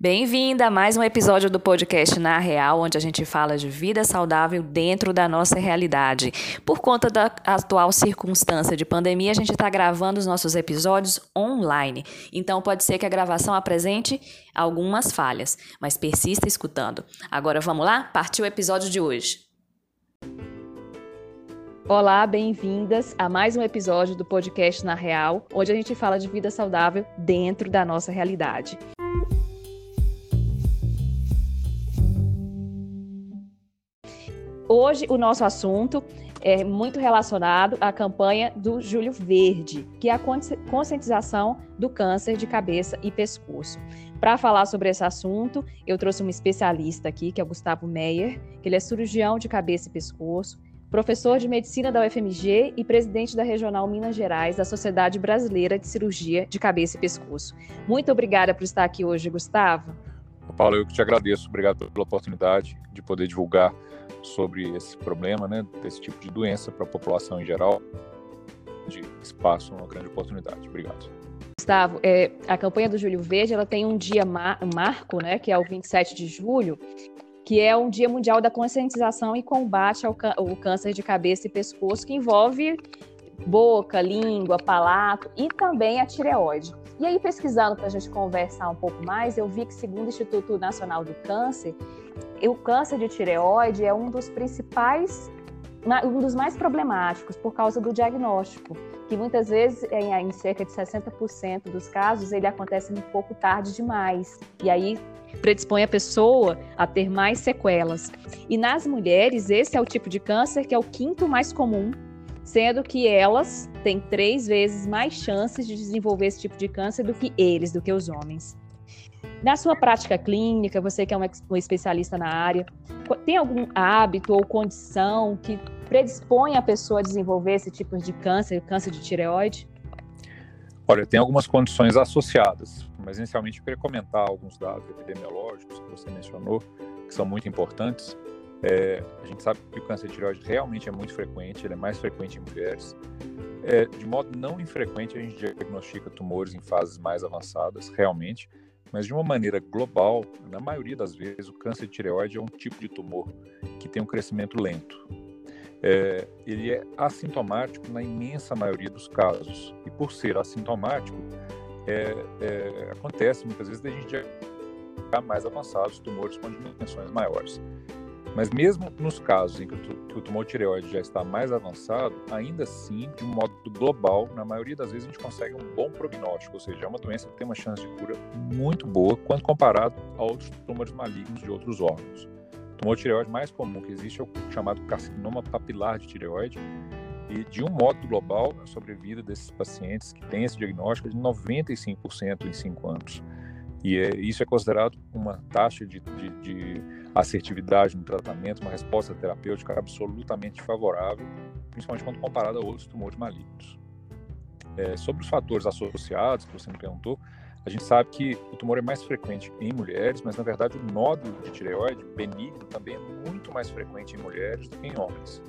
Bem-vinda a mais um episódio do podcast Na Real, onde a gente fala de vida saudável dentro da nossa realidade. Por conta da atual circunstância de pandemia, a gente está gravando os nossos episódios online. Então pode ser que a gravação apresente algumas falhas, mas persista escutando. Agora vamos lá? Partiu o episódio de hoje. Olá, bem-vindas a mais um episódio do podcast Na Real, onde a gente fala de vida saudável dentro da nossa realidade. Hoje o nosso assunto é muito relacionado à campanha do Júlio Verde, que é a conscientização do câncer de cabeça e pescoço. Para falar sobre esse assunto, eu trouxe um especialista aqui, que é o Gustavo Meyer, que ele é cirurgião de cabeça e pescoço, professor de medicina da UFMG e presidente da Regional Minas Gerais da Sociedade Brasileira de Cirurgia de Cabeça e Pescoço. Muito obrigada por estar aqui hoje, Gustavo. Paulo, eu que te agradeço. Obrigado pela oportunidade de poder divulgar sobre esse problema, né, desse tipo de doença para a população em geral, de espaço, uma grande oportunidade. Obrigado. Gustavo, é, a campanha do Júlio Verde ela tem um dia mar marco, né, que é o 27 de julho, que é um Dia Mundial da Conscientização e Combate ao, ao Câncer de Cabeça e Pescoço, que envolve boca, língua, palato e também a tireoide. E aí, pesquisando para a gente conversar um pouco mais, eu vi que, segundo o Instituto Nacional do Câncer, o câncer de tireoide é um dos principais, um dos mais problemáticos por causa do diagnóstico, que muitas vezes, em, cerca de 60% dos casos, ele acontece um pouco tarde demais. E aí predispõe a pessoa a ter mais sequelas. E nas mulheres, esse é o tipo de câncer que é o quinto mais comum, sendo que elas têm três vezes mais chances de desenvolver esse tipo de câncer do que eles, do que os homens. Na sua prática clínica, você que é um especialista na área, tem algum hábito ou condição que predispõe a pessoa a desenvolver esse tipo de câncer, câncer de tireoide? Olha, tem algumas condições associadas, mas inicialmente eu queria comentar alguns dados epidemiológicos que você mencionou, que são muito importantes. É, a gente sabe que o câncer de tireoide realmente é muito frequente, ele é mais frequente em mulheres. É, de modo não infrequente, a gente diagnostica tumores em fases mais avançadas, realmente, mas de uma maneira global, na maioria das vezes, o câncer de tireoide é um tipo de tumor que tem um crescimento lento. É, ele é assintomático na imensa maioria dos casos. E por ser assintomático, é, é, acontece muitas vezes da gente mais avançados, tumores com dimensões maiores. Mas mesmo nos casos em que o tumor tireoide já está mais avançado, ainda assim, de um modo global, na maioria das vezes a gente consegue um bom prognóstico, ou seja, é uma doença que tem uma chance de cura muito boa quando comparado a outros tumores malignos de outros órgãos. O tumor tireoide mais comum que existe é o chamado carcinoma papilar de tireoide, e de um modo global, a sobrevida desses pacientes que têm esse diagnóstico é de 95% em 5 anos. E é, isso é considerado uma taxa de, de, de, assertividade no tratamento, uma resposta terapêutica absolutamente favorável, principalmente quando comparada a outros tumores malignos. É, sobre os fatores associados, que você me perguntou, a gente sabe que o tumor é mais frequente em mulheres, mas na verdade o nódulo de tireoide benigno também é muito mais frequente em mulheres do que em homens.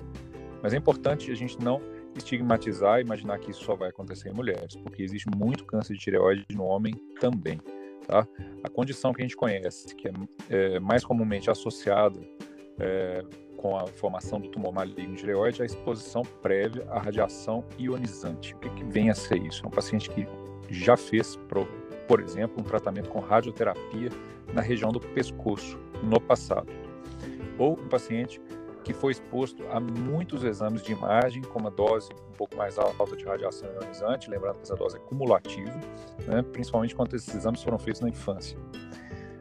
Mas é importante a gente não estigmatizar e imaginar que isso só vai acontecer em mulheres, porque existe muito câncer de tireoide no homem também. Tá? A condição que a gente conhece, que é, é mais comumente associada é, com a formação do tumor maligno de tireoide, é a exposição prévia à radiação ionizante. O que, que vem a ser isso? É um paciente que já fez, por, por exemplo, um tratamento com radioterapia na região do pescoço no passado. Ou um paciente que foi exposto a muitos exames de imagem com uma dose um pouco mais alta de radiação ionizante, lembrando que essa dose é cumulativa, né, principalmente quando esses exames foram feitos na infância.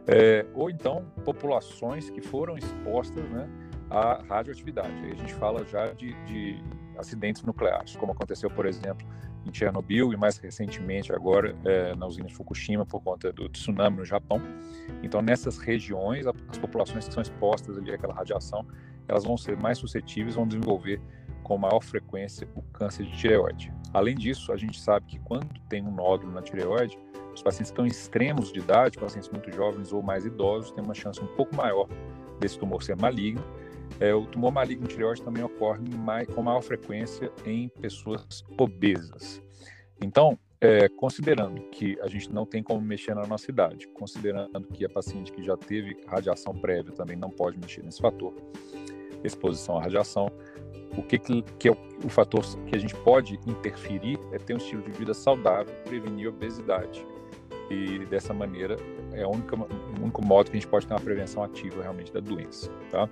É, ou então populações que foram expostas né, à radioatividade. Aí a gente fala já de, de acidentes nucleares, como aconteceu, por exemplo, em Chernobyl e mais recentemente agora é, na usina de Fukushima por conta do tsunami no Japão. Então nessas regiões as populações que são expostas ali àquela radiação elas vão ser mais suscetíveis, vão desenvolver com maior frequência o câncer de tireoide. Além disso, a gente sabe que quando tem um nódulo na tireoide, os pacientes estão em extremos de idade, pacientes muito jovens ou mais idosos, têm uma chance um pouco maior desse tumor ser maligno. É, o tumor maligno de tireoide também ocorre mais, com maior frequência em pessoas obesas. Então, é, considerando que a gente não tem como mexer na nossa idade, considerando que a paciente que já teve radiação prévia também não pode mexer nesse fator, exposição à radiação, o que, que é o, o, fator que a gente pode interferir é ter um estilo de vida saudável, prevenir obesidade. E dessa maneira é o único modo que a gente pode ter uma prevenção ativa realmente da doença. Tá?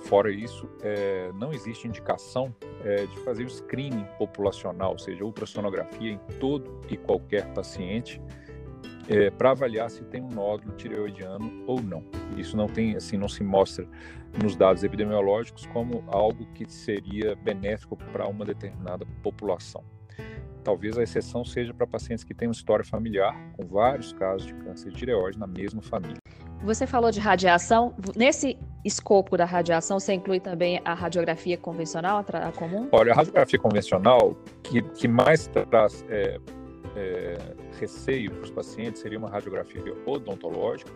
Fora isso, é, não existe indicação é, de fazer o screening populacional, ou seja, ultrassonografia em todo e qualquer paciente, é, para avaliar se tem um nódulo tireoidiano ou não. Isso não tem, assim, não se mostra nos dados epidemiológicos como algo que seria benéfico para uma determinada população. Talvez a exceção seja para pacientes que têm uma história familiar com vários casos de câncer de tireoide na mesma família. Você falou de radiação. Nesse escopo da radiação, você inclui também a radiografia convencional, a comum? Olha, a radiografia convencional, que, que mais traz é, é, receio para os pacientes, seria uma radiografia odontológica,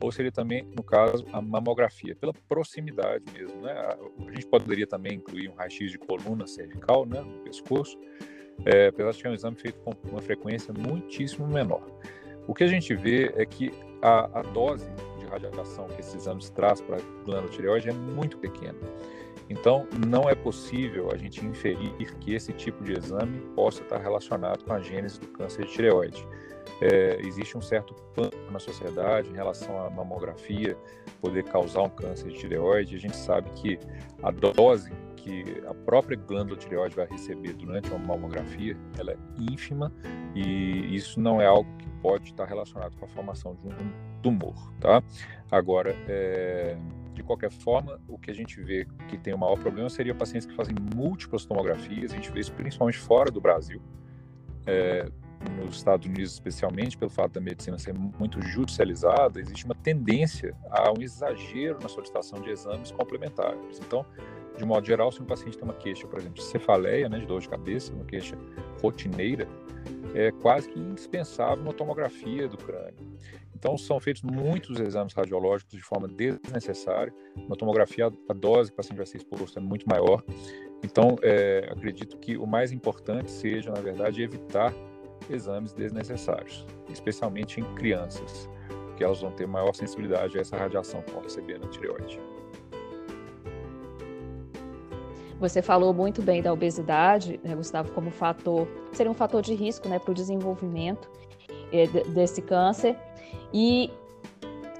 ou seria também, no caso, a mamografia, pela proximidade mesmo. Né? A, gente poderia também incluir um raio-x de coluna cervical, né, no pescoço, é, apesar de é um exame feito com uma frequência muitíssimo menor. O que a gente vê é que a, a dose de radiação que esses exames traz para a glândula tireoide é muito pequena. Então, não é possível a gente inferir que esse tipo de exame possa estar relacionado com a gênese do câncer de tireoide. É, existe um certo pânico na sociedade em relação à mamografia poder causar um câncer de tireoide. A gente sabe que a dose que a própria glândula tireoide vai receber durante uma mamografia, ela é ínfima e isso não é algo que pode estar relacionado com a formação de um tumor, tá? Agora, é, de qualquer forma, o que a gente vê que tem o maior problema seria pacientes que fazem múltiplas tomografias, a gente vê isso principalmente fora do Brasil, é, nos Estados Unidos especialmente, pelo fato da medicina ser muito judicializada, existe uma tendência a um exagero na solicitação de exames complementares. Então, de modo geral, se um paciente tem uma queixa, por exemplo, de cefaleia, né, de dor de cabeça, uma queixa rotineira, é quase que indispensável uma tomografia do crânio. Então, são feitos muitos exames radiológicos de forma desnecessária. Uma tomografia, a dose que o paciente vai ser exposto é muito maior. Então, é, acredito que o mais importante seja, na verdade, evitar exames desnecessários, especialmente em crianças, que elas vão ter maior sensibilidade a essa radiação que vão receber na tireoide. Você falou muito bem da obesidade, né, Gustavo, como fator, seria um fator de risco né, para o desenvolvimento é, desse câncer. E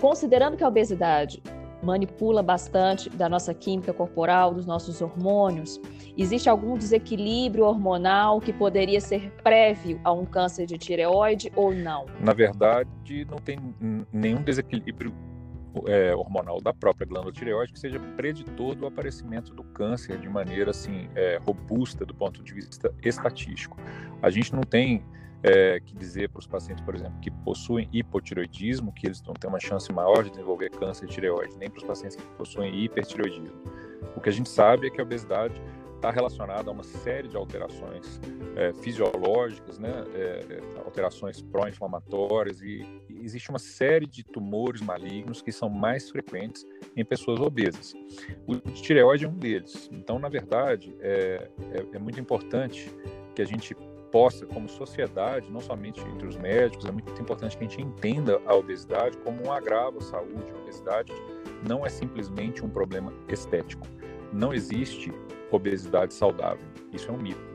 considerando que a obesidade manipula bastante da nossa química corporal, dos nossos hormônios, existe algum desequilíbrio hormonal que poderia ser prévio a um câncer de tireoide ou não? Na verdade, não tem nenhum desequilíbrio é, hormonal da própria glândula tireoide que seja preditor do aparecimento do câncer de maneira assim é, robusta do ponto de vista estatístico. A gente não tem é, que dizer para os pacientes, por exemplo, que possuem hipotireoidismo, que eles vão ter uma chance maior de desenvolver câncer de tireoide, nem para os pacientes que possuem hipertireoidismo. O que a gente sabe é que a obesidade está relacionada a uma série de alterações é, fisiológicas, né, é, é alterações pró-inflamatórias e, existe uma série de tumores malignos que são mais frequentes em pessoas obesas. O tireoide é um deles. Então, na verdade, é, é, é muito importante que a gente possa, como sociedade, não somente entre os médicos, é muito importante que a gente entenda a obesidade como um agravo à saúde. A obesidade não é simplesmente um problema estético. Não existe obesidade saudável. Isso é um mito.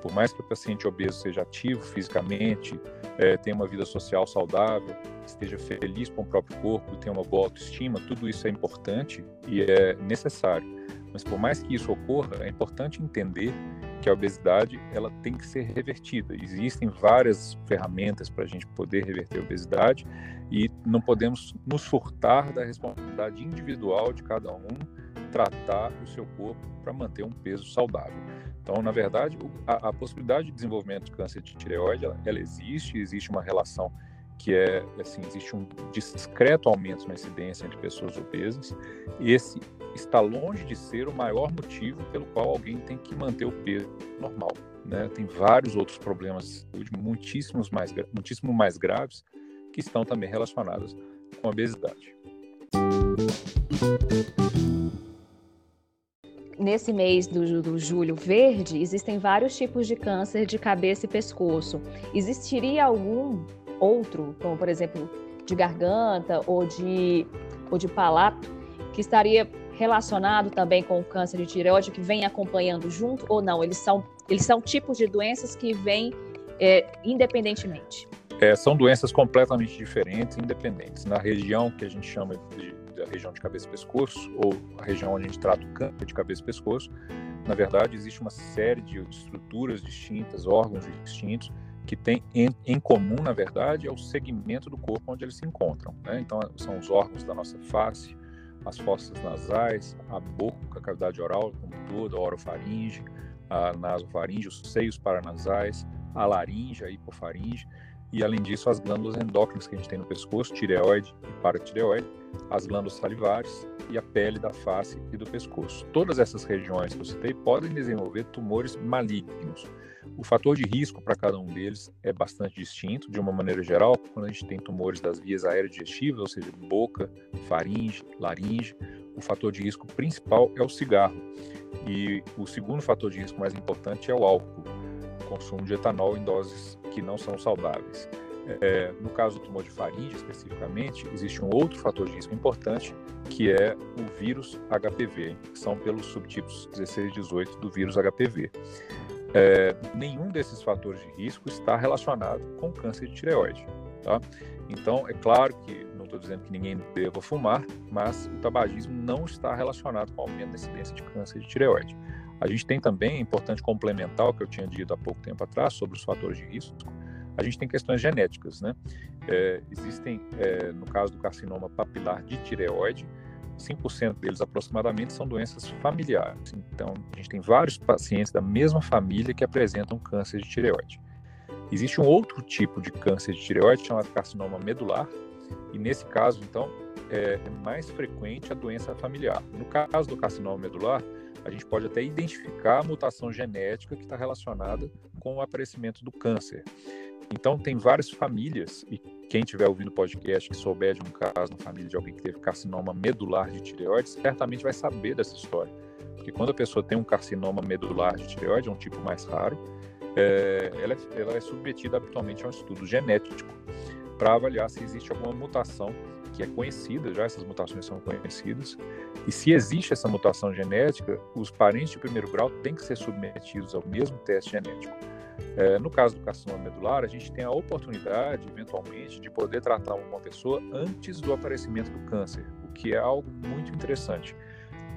Por mais que o paciente obeso seja ativo fisicamente, é, tenha uma vida social saudável, esteja feliz com o próprio corpo, tenha uma boa autoestima, tudo isso é importante e é necessário. Mas por mais que isso ocorra, é importante entender que a obesidade ela tem que ser revertida. Existem várias ferramentas para a gente poder reverter a obesidade e não podemos nos furtar da responsabilidade individual de cada um tratar o seu corpo para manter um peso saudável. Então, na verdade, a, a, possibilidade de desenvolvimento de câncer de tireoide, ela, ela existe, existe uma relação que é, assim, existe um discreto aumento na incidência entre pessoas obesas. Esse está longe de ser o maior motivo pelo qual alguém tem que manter o peso normal. Né? Tem vários outros problemas de saúde, muitíssimos mais, muitíssimo mais graves, que estão também relacionados com a obesidade. Nesse mês do, do julho verde, existem vários tipos de câncer de cabeça e pescoço. Existiria algum outro, como por exemplo de garganta ou de, ou de palato, que estaria relacionado também com o câncer de tireoide, que vem acompanhando junto ou não? Eles são, eles são tipos de doenças que vêm é, independentemente. É, são doenças completamente diferentes, independentes. Na região que a gente chama de, região de cabeça e pescoço, ou a região onde a gente trata o câncer de cabeça e pescoço, na verdade, existe uma série de estruturas distintas, órgãos distintos, que tem em, em, comum, na verdade, é o segmento do corpo onde eles se encontram. Né? Então, são os órgãos da nossa face, as fossas nasais, a boca, a cavidade oral como toda, a orofaringe, a nasofaringe, os seios paranasais, a laringe, a hipofaringe, e além disso as glândulas endócrinas que a gente tem no pescoço, tireoide e paratireoide, as glândulas salivares e a pele da face e do pescoço. Todas essas regiões que eu citei podem desenvolver tumores malignos. O fator de risco para cada um deles é bastante distinto, de uma maneira geral, quando a gente tem tumores das vias aéreas digestivas, ou seja, boca, faringe, laringe, o fator de risco principal é o cigarro. E o segundo fator de risco mais importante é o álcool, o consumo de etanol em doses que não são saudáveis. É, no caso do tumor de faringe, especificamente, existe um outro fator de risco importante, que é o vírus HPV, que são pelos subtipos 16 e 18 do vírus HPV. É, nenhum desses fatores de risco está relacionado com câncer de tireoide. Tá? Então, é claro que não estou dizendo que ninguém deva fumar, mas o tabagismo não está relacionado com o aumento da incidência de câncer de tireoide. A gente tem também, é importante complementar o que eu tinha dito há pouco tempo atrás sobre os fatores de risco, a gente tem questões genéticas, né? É, existem, é, no caso do carcinoma papilar de tireoide, 5% deles aproximadamente são doenças familiares. Então, a gente tem vários pacientes da mesma família que apresentam câncer de tireoide. Existe um outro tipo de câncer de tireoide chamado carcinoma medular, e nesse caso, então, é mais frequente a doença familiar. No caso do carcinoma medular, a gente pode até identificar a mutação genética que está relacionada com o aparecimento do câncer. Então, tem várias famílias, e quem estiver ouvindo o podcast que souber de um caso na família de alguém que teve carcinoma medular de tireoide, certamente vai saber dessa história. Porque quando a pessoa tem um carcinoma medular de tireoide, é um tipo mais raro, é, ela, é, ela é submetida habitualmente a um estudo genético para avaliar se existe alguma mutação que é conhecida, já essas mutações são conhecidas, e se existe essa mutação genética, os parentes de primeiro grau têm que ser submetidos ao mesmo teste genético. É, no caso do carcinoma medular, a gente tem a oportunidade, eventualmente, de poder tratar uma pessoa antes do aparecimento do câncer, o que é algo muito interessante.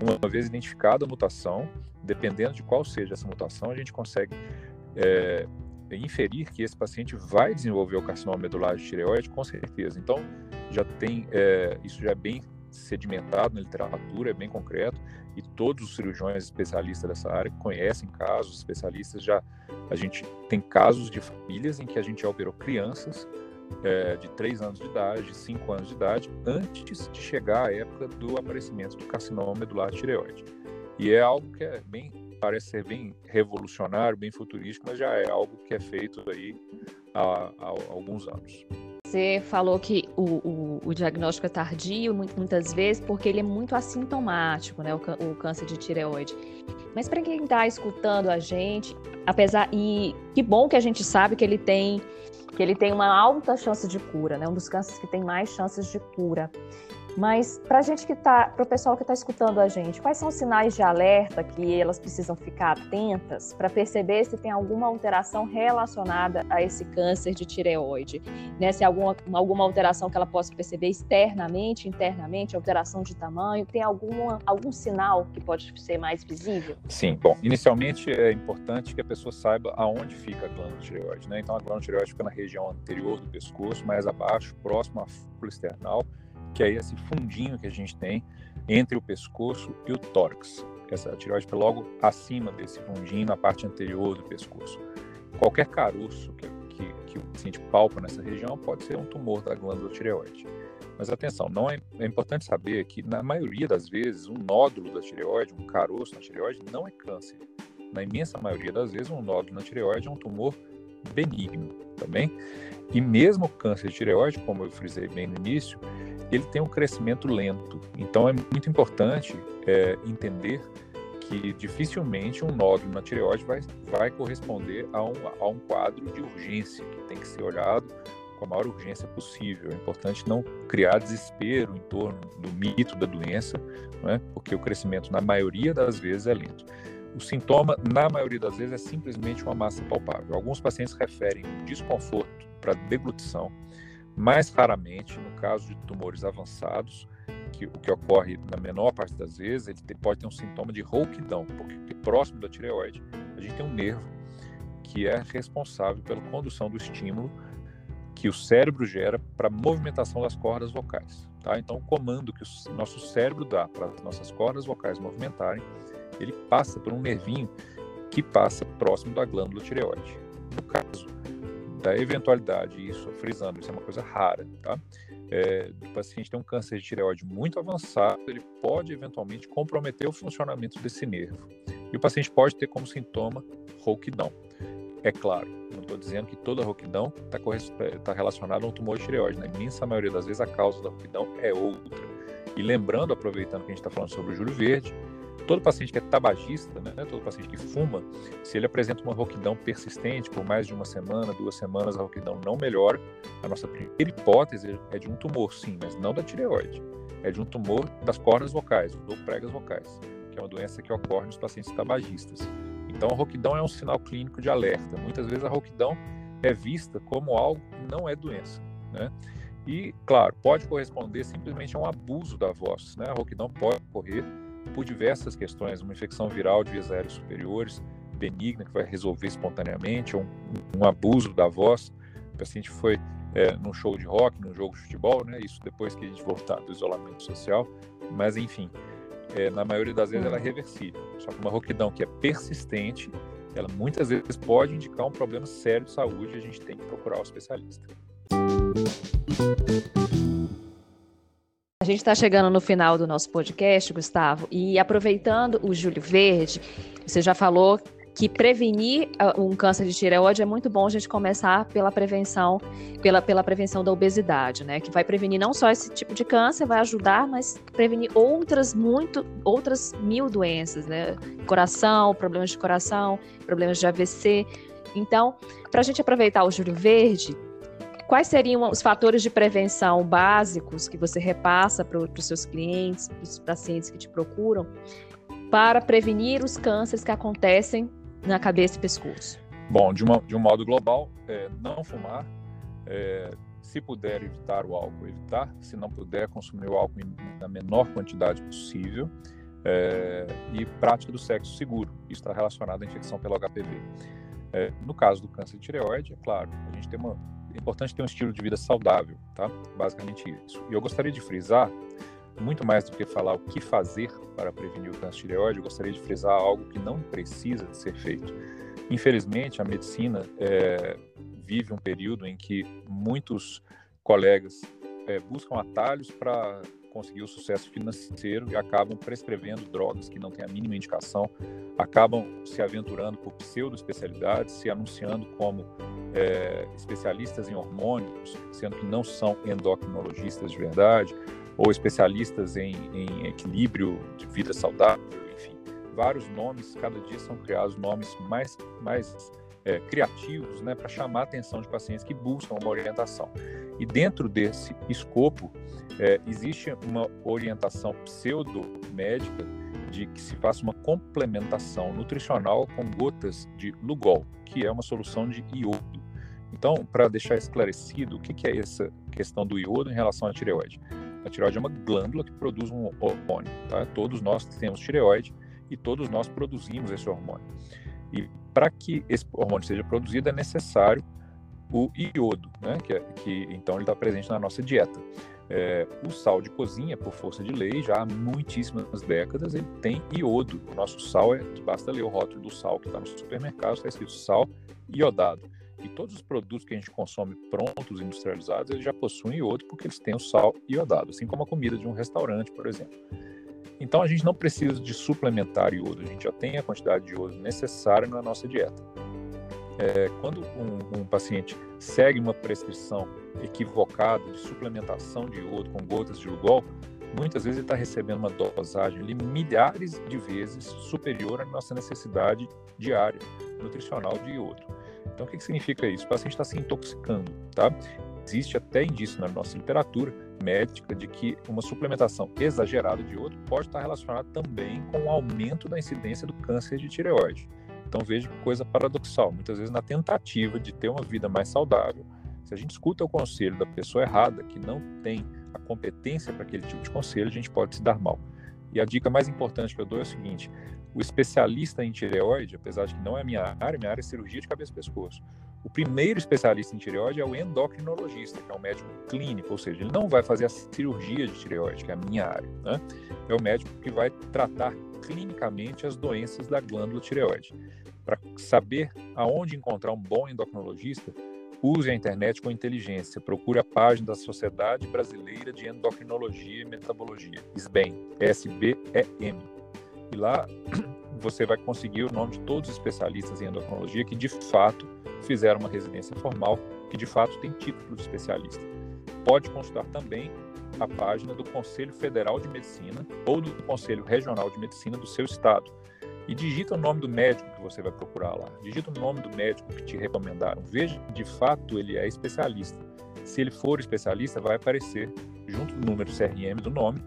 Uma vez identificada a mutação, dependendo de qual seja essa mutação, a gente consegue é, inferir que esse paciente vai desenvolver o carcinoma medular de tireoide, com certeza. Então, já tem, é, isso já é bem sedimentado na literatura, é bem concreto, e todos os cirurgiões especialistas dessa área conhecem casos, especialistas já, a gente tem casos de famílias em que a gente já operou crianças é, de 3 anos de idade, 5 anos de idade, antes de chegar à época do aparecimento do carcinoma medular tireoide. E é algo que é bem, parece ser bem revolucionário, bem futurístico, mas já é algo que é feito aí há, há alguns anos. Você falou que o, o, o, diagnóstico é tardio, muitas vezes, porque ele é muito assintomático, né? O, o câncer de tireoide. Mas para quem está escutando a gente, apesar. E que bom que a gente sabe que ele tem que ele tem uma alta chance de cura, né? Um dos cânceres que tem mais chances de cura. Mas para gente que tá, para o pessoal que está escutando a gente, quais são os sinais de alerta que elas precisam ficar atentas para perceber se tem alguma alteração relacionada a esse câncer de tireoide? Né? Se alguma, alguma alteração que ela possa perceber externamente, internamente, alteração de tamanho, tem alguma, algum sinal que pode ser mais visível? Sim, bom, inicialmente é importante que a pessoa saiba aonde fica a glândula tireoide. Né? Então a glândula tireoide fica na região anterior do pescoço, mais abaixo, próximo à fúcula external que é esse fundinho que a gente tem entre o pescoço e o tórax. Essa tireoide fica logo acima desse fundinho, na parte anterior do pescoço. Qualquer caroço que, que, que o paciente palpa nessa região pode ser um tumor da glândula tireoide. Mas atenção, não é, é, importante saber que na maioria das vezes um nódulo da tireoide, um caroço na tireoide, não é câncer. Na imensa maioria das vezes um nódulo na tireoide é um tumor benigno. Tá e mesmo o câncer de tireoide, como eu frisei bem no início, ele tem um crescimento lento. Então é muito importante é, entender que dificilmente um nódulo na tireoide vai, vai corresponder a um, a um quadro de urgência, que tem que ser olhado com a maior urgência possível. É importante não criar desespero em torno do mito da doença, né? porque o crescimento, na maioria das vezes, é lento. O sintoma, na maioria das vezes, é simplesmente uma massa palpável. Alguns pacientes referem desconforto para deglutição, mais raramente, no caso de tumores avançados, que o que ocorre na menor parte das vezes, ele pode ter um sintoma de rouquidão, porque próximo da tireoide a gente tem um nervo que é responsável pela condução do estímulo que o cérebro gera para a movimentação das cordas vocais. Tá? Então, o comando que o nosso cérebro dá para as nossas cordas vocais movimentarem, ele passa por um nervinho que passa próximo da glândula tireoide. No caso da eventualidade, isso, frisando, isso é uma coisa rara, tá? É, o paciente tem um câncer de tireoide muito avançado, ele pode eventualmente comprometer o funcionamento desse nervo. E o paciente pode ter como sintoma rouquidão. É claro, não estou dizendo que toda rouquidão está tá relacionada a um tumor de tireoide. Na imensa maioria das vezes, a causa da rouquidão é outra. E lembrando, aproveitando que a gente está falando sobre o Júlio Verde, todo paciente que é tabagista, né, todo paciente que fuma, se ele apresenta uma rouquidão persistente por mais de uma semana, duas semanas, a rouquidão não melhora. A nossa primeira hipótese é de um tumor, sim, mas não da tireoide. É de um tumor das cordas vocais, ou pregas vocais, que é uma doença que ocorre nos pacientes tabagistas. Então, a rouquidão é um sinal clínico de alerta. Muitas vezes a rouquidão é vista como algo que não é doença, né? E, claro, pode corresponder simplesmente a um abuso da voz, né? A rouquidão pode ocorrer por diversas questões, uma infecção viral de vias aéreas superiores, benigna, que vai resolver espontaneamente, um, um abuso da voz. O paciente foi é, num show de rock, num jogo de futebol, né? Isso depois que a gente voltar do isolamento social. Mas, enfim, é, na maioria das vezes ela é hum. reversível. Só que uma rouquidão que é persistente, ela muitas vezes pode indicar um problema sério de saúde e a gente tem que procurar o especialista. A gente está chegando no final do nosso podcast, Gustavo, e aproveitando o Júlio Verde, você já falou que prevenir uh, um câncer de tireoide é muito bom a gente começar pela prevenção, pela, pela prevenção da obesidade, né? Que vai prevenir não só esse tipo de câncer, vai ajudar, mas prevenir outras muito, outras mil doenças, né? Coração, problemas de coração, problemas de AVC. Então, para a gente aproveitar o Júlio Verde, quais seriam os fatores de prevenção básicos que você repassa para os seus clientes, para os pacientes que te procuram, para prevenir os cânceres que acontecem na cabeça e pescoço? Bom, de, uma, de um modo global, é, não fumar. É, se puder evitar o álcool, evitar. Se não puder, consumir o álcool na menor quantidade possível. É, e prática do sexo seguro. Isso está relacionado à infecção pelo HPV. É, no caso do câncer de tireoide, é claro, a gente tem uma, importante ter um estilo de vida saudável, tá? Basicamente isso. E eu gostaria de frisar muito mais do que falar o que fazer para prevenir o câncer de tireoide, eu gostaria de frisar algo que não precisa de ser feito. Infelizmente, a medicina é, vive um período em que muitos colegas é, buscam atalhos para conseguir o sucesso financeiro e acabam prescrevendo drogas que não têm a mínima indicação, acabam se aventurando por pseudo-especialidades, se anunciando como é, especialistas em hormônios, sendo que não são endocrinologistas de verdade, ou especialistas em, em equilíbrio de vida saudável, enfim, vários nomes, cada dia são criados nomes mais, mais é, criativos né, para chamar a atenção de pacientes que buscam uma orientação. E dentro desse escopo, é, existe uma orientação pseudo-médica de que se faça uma complementação nutricional com gotas de Lugol, que é uma solução de iodo. Então, para deixar esclarecido, o que, que é essa questão do iodo em relação à tireoide? A tireoide é uma glândula que produz um hormônio. Tá? Todos nós temos tireoide e todos nós produzimos esse hormônio. E para que esse hormônio seja produzido é necessário o iodo, né? que, é, que então ele está presente na nossa dieta. É, o sal de cozinha, por força de lei, já há muitíssimas décadas, ele tem iodo. O nosso sal, é, basta ler o rótulo do sal que está no supermercado, está escrito sal iodado. E todos os produtos que a gente consome prontos, industrializados, eles já possuem iodo porque eles têm o sal iodado, assim como a comida de um restaurante, por exemplo. Então a gente não precisa de suplementar iodo, a gente já tem a quantidade de iodo necessária na nossa dieta. É, quando um, um, paciente segue uma prescrição equivocada de suplementação de iodo com gotas de Lugol, muitas vezes ele está recebendo uma dosagem ali milhares de vezes superior à nossa necessidade diária nutricional de iodo. Então, o que, que significa isso? O paciente está se intoxicando, tá? Existe até indício na nossa literatura médica de que uma suplementação exagerada de iodo pode estar relacionada também com o aumento da incidência do câncer de tireoide. Então, veja que coisa paradoxal. Muitas vezes, na tentativa de ter uma vida mais saudável, se a gente escuta o conselho da pessoa errada, que não tem a competência para aquele tipo de conselho, a gente pode se dar mal. E a dica mais importante que eu dou é o seguinte: o especialista em tireoide, apesar de que não é a minha área, minha área é cirurgia de cabeça e pescoço. O primeiro especialista em tireoide é o endocrinologista, que é o médico clínico, ou seja, ele não vai fazer a cirurgia de tireoide, que é a minha área. Né? É o médico que vai tratar clinicamente as doenças da glândula tireoide. Para saber aonde encontrar um bom endocrinologista, Use a internet com inteligência. Procure a página da Sociedade Brasileira de Endocrinologia e Metabologia, SBEM, S-B-E-M. E lá você vai conseguir o nome de todos os especialistas em endocrinologia que de fato fizeram uma residência formal, que de fato tem título de especialista. Pode consultar também a página do Conselho Federal de Medicina ou do Conselho Regional de Medicina do seu estado e digita o nome do médico que você vai procurar lá. Digita o nome do médico que te recomendaram. Veja de fato ele é especialista. Se ele for especialista, vai aparecer junto do número CRM do nome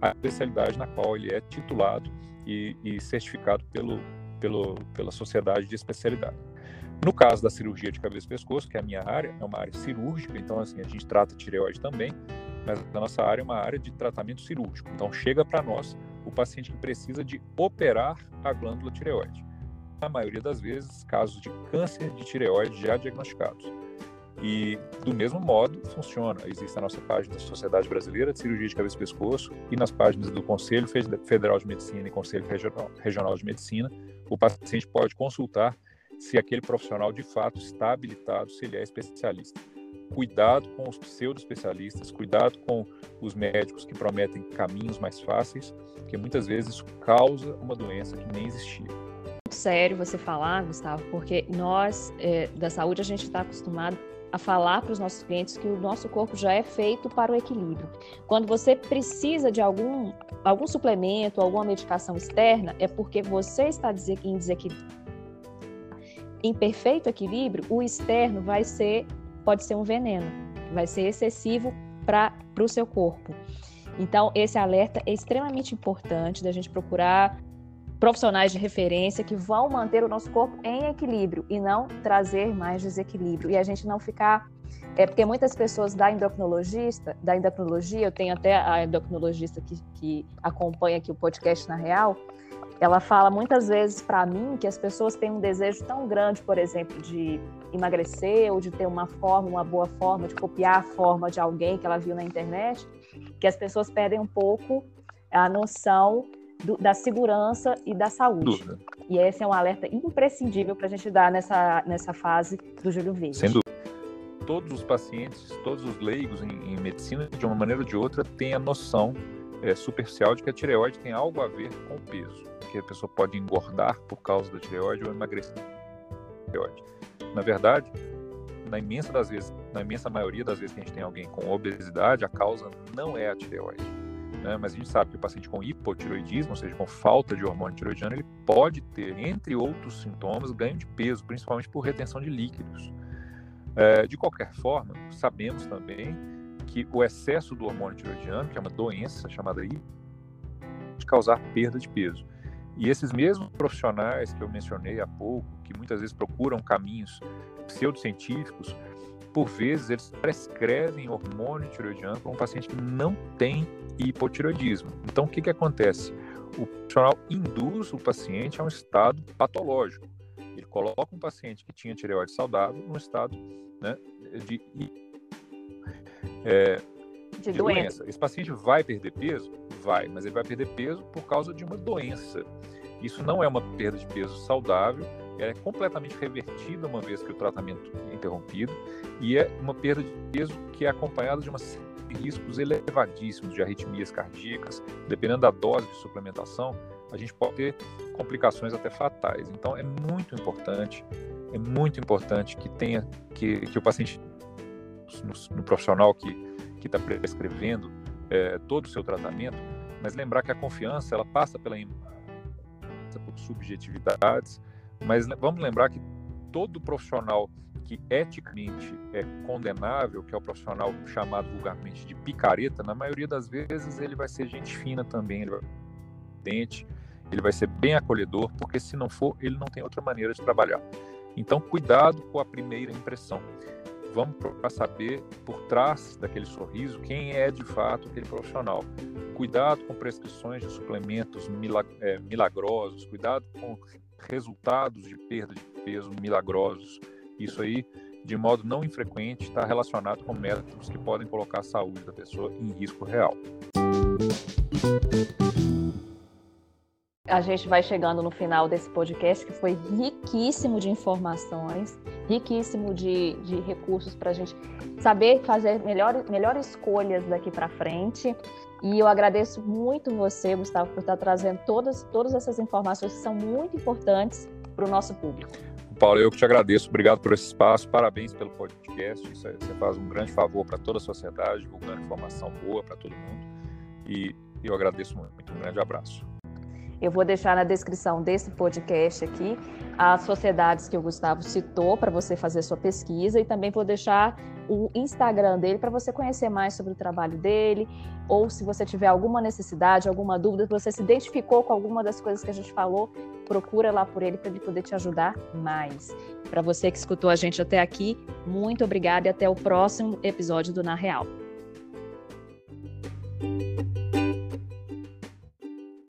a especialidade na qual ele é titulado e, e certificado pelo, pelo, pela sociedade de especialidade. No caso da cirurgia de cabeça e pescoço, que é a minha área, é uma área cirúrgica, então assim a gente trata tireoide também, mas a nossa área é uma área de tratamento cirúrgico. Então chega para nós o paciente que precisa de operar a glândula tireoide. Na maioria das vezes, casos de câncer de tireoide já diagnosticados. E, do mesmo modo, funciona. Existe a nossa página da Sociedade Brasileira de Cirurgia de Cabeça e Pescoço e nas páginas do Conselho Federal de Medicina e Conselho Regional de Medicina, o paciente pode consultar se aquele profissional de fato está habilitado, se ele é especialista cuidado com os pseudo-especialistas, cuidado com os médicos que prometem caminhos mais fáceis, porque muitas vezes isso causa uma doença que nem existia. Sério você falar, Gustavo, porque nós é, da saúde a gente está acostumado a falar para os nossos clientes que o nosso corpo já é feito para o equilíbrio. Quando você precisa de algum, algum suplemento, alguma medicação externa, é porque você está em desequilíbrio. Em perfeito equilíbrio, o externo vai ser pode ser um veneno, vai ser excessivo para o seu corpo. Então, esse alerta é extremamente importante da gente procurar profissionais de referência que vão manter o nosso corpo em equilíbrio e não trazer mais desequilíbrio. E a gente não ficar. É porque muitas pessoas da endocrinologista, da endocrinologia, eu tenho até a endocrinologista que, que acompanha aqui o podcast na Real, ela fala muitas vezes para mim que as pessoas têm um desejo tão grande, por exemplo, de emagrecer ou de ter uma forma, uma boa forma, de copiar a forma de alguém que ela viu na internet, que as pessoas perdem um pouco a noção do, da segurança e da saúde. Dúvida. E esse é um alerta imprescindível para a gente dar nessa, nessa fase do Júlio Verde. Sem dúvida. Todos os pacientes, todos os leigos em, em medicina, de uma maneira ou de outra, têm a noção é, superficial de que a tireoide tem algo a ver com o peso, que a pessoa pode engordar por causa da tireoide ou emagrecer tireoide. Na verdade, na imensa das vezes, na imensa maioria das vezes que a gente tem alguém com obesidade, a causa não é a tireoide. Né? Mas a gente sabe que o paciente com hipotiroidismo, ou seja, com falta de hormônio tiroidiano, ele pode ter, entre outros sintomas, ganho de peso, principalmente por retenção de líquidos. É, de qualquer forma, sabemos também que o excesso do hormônio tiroidiano, que é uma doença chamada I, pode causar perda de peso. E esses mesmos profissionais que eu mencionei há pouco, que muitas vezes procuram caminhos pseudocientíficos, por vezes eles prescrevem hormônio tiroidiano para um paciente que não tem hipotiroidismo. Então, o que, que acontece? O profissional induz o paciente a um estado patológico. Ele coloca um paciente que tinha tireoide saudável num estado né, de é, de, de doença. doença. Esse paciente vai perder peso? Vai, mas ele vai perder peso por causa de uma doença. Isso não é uma perda de peso saudável, é completamente revertida uma vez que o tratamento é interrompido, e é uma perda de peso que é acompanhada de uma série de riscos elevadíssimos de arritmias cardíacas. Dependendo da dose de suplementação, a gente pode ter complicações até fatais. Então, é muito importante, é muito importante que tenha que, que o paciente no, no profissional que está prescrevendo é, todo o seu tratamento, mas lembrar que a confiança ela passa pela por subjetividades, mas vamos lembrar que todo profissional que eticamente é condenável, que é o profissional chamado vulgarmente de picareta, na maioria das vezes ele vai ser gente fina também, ele vai ser ele vai ser bem acolhedor, porque se não for, ele não tem outra maneira de trabalhar. Então, cuidado com a primeira impressão. Vamos procurar saber por trás daquele sorriso quem é de fato aquele profissional. Cuidado com prescrições de suplementos é, milagrosos, cuidado com resultados de perda de peso milagrosos. Isso aí, de modo não infrequente, está relacionado com métodos que podem colocar a saúde da pessoa em risco real. A gente vai chegando no final desse podcast que foi riquíssimo de informações, riquíssimo de, de recursos para a gente saber fazer melhor, melhores escolhas daqui para frente. E eu agradeço muito você, Gustavo, por estar trazendo todas, todas essas informações que são muito importantes para o nosso público. Paulo, eu que te agradeço. Obrigado por esse espaço. Parabéns pelo podcast. Isso, você faz um grande favor para toda a sociedade, divulgando informação boa para todo mundo. E eu agradeço muito. Um grande abraço. Eu vou deixar na descrição desse podcast aqui as sociedades que o Gustavo citou para você fazer sua pesquisa e também vou deixar o Instagram dele para você conhecer mais sobre o trabalho dele ou se você tiver alguma necessidade, alguma dúvida, se você se identificou com alguma das coisas que a gente falou, procura lá por ele para ele poder te ajudar mais. Para você que escutou a gente até aqui, muito obrigada e até o próximo episódio do Na Real.